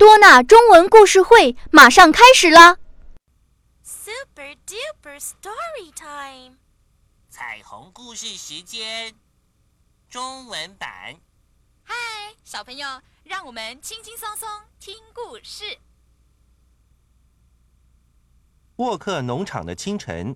多纳中文故事会马上开始啦！Super duper story time！彩虹故事时间，中文版。嗨，小朋友，让我们轻轻松松听故事。沃克农场的清晨。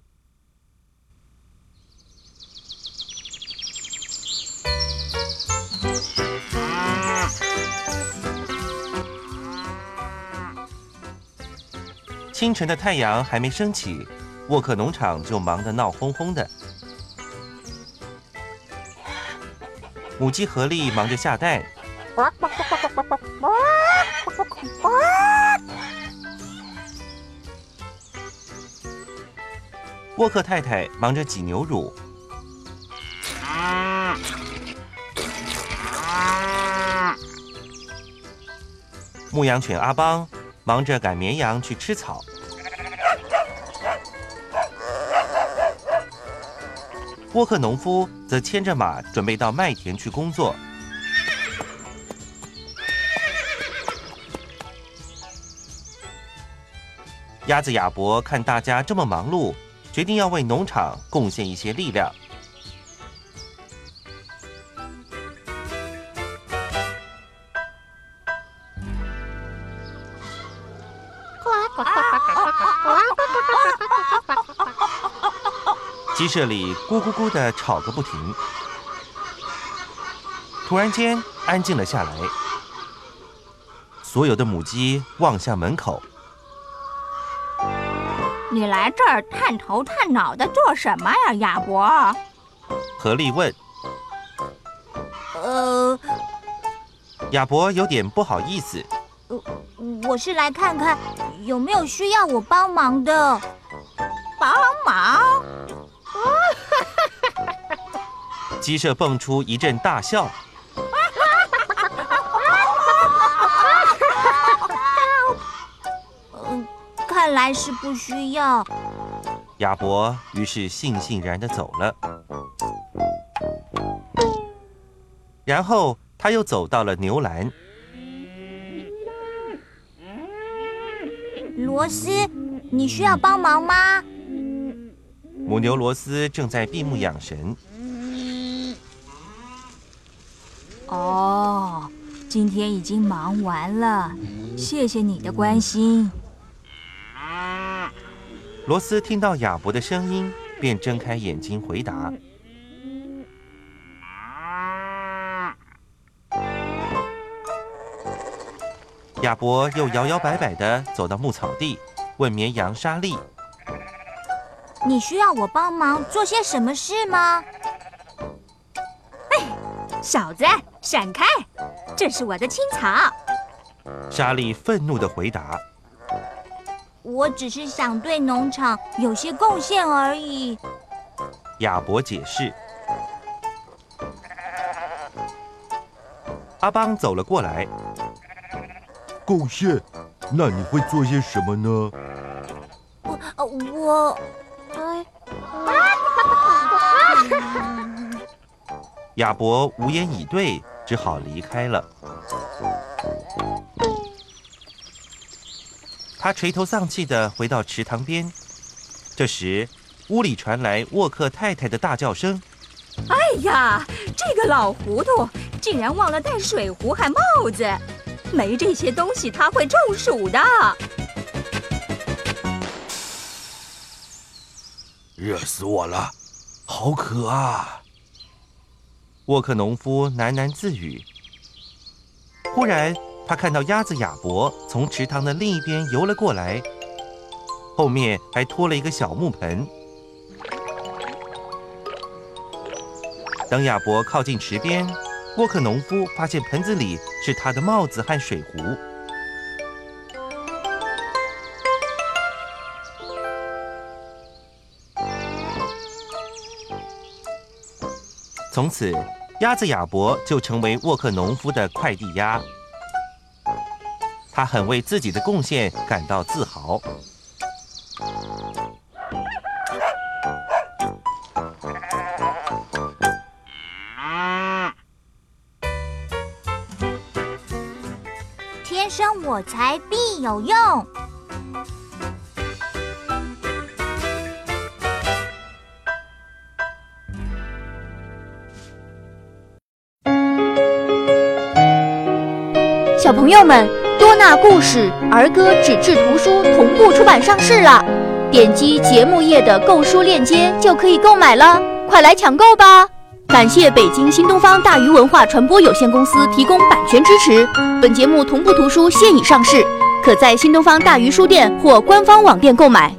清晨的太阳还没升起，沃克农场就忙得闹哄哄的。母鸡合力忙着下蛋，沃克太太忙着挤牛乳，牧羊犬阿邦。忙着赶绵羊去吃草，沃克农夫则牵着马准备到麦田去工作。鸭子亚伯看大家这么忙碌，决定要为农场贡献一些力量。鸡舍里咕咕咕的吵个不停，突然间安静了下来。所有的母鸡望向门口。你来这儿探头探脑的做什么呀，亚伯？何丽问。呃，亚伯有点不好意思。呃，我是来看看有没有需要我帮忙的。帮忙？鸡舍蹦出一阵大笑。嗯，看来是不需要。亚伯于是悻悻然的走了。然后他又走到了牛栏。罗斯，你需要帮忙吗？母牛罗斯正在闭目养神。哦，今天已经忙完了，谢谢你的关心。罗斯听到亚伯的声音，便睁开眼睛回答。亚伯又摇摇摆摆的走到牧草地，问绵羊莎莉：“你需要我帮忙做些什么事吗？”哎，小子，闪开！这是我的青草。莎莉愤怒的回答：“我只是想对农场有些贡献而已。”亚伯解释。阿邦走了过来。贡献？那你会做些什么呢？我我亚伯无言以对，只好离开了。他垂头丧气的回到池塘边，这时屋里传来沃克太太的大叫声：“哎呀，这个老糊涂竟然忘了带水壶和帽子！”没这些东西，他会中暑的。热死我了，好渴啊！沃克农夫喃喃自语。忽然，他看到鸭子亚伯从池塘的另一边游了过来，后面还拖了一个小木盆。当亚伯靠近池边。沃克农夫发现盆子里是他的帽子和水壶。从此，鸭子亚伯就成为沃克农夫的快递鸭。他很为自己的贡献感到自豪。天生我材必有用。小朋友们，多纳故事儿歌纸质图书同步出版上市了，点击节目页的购书链接就可以购买了，快来抢购吧！感谢北京新东方大鱼文化传播有限公司提供版权支持。本节目同步图书现已上市，可在新东方大鱼书店或官方网店购买。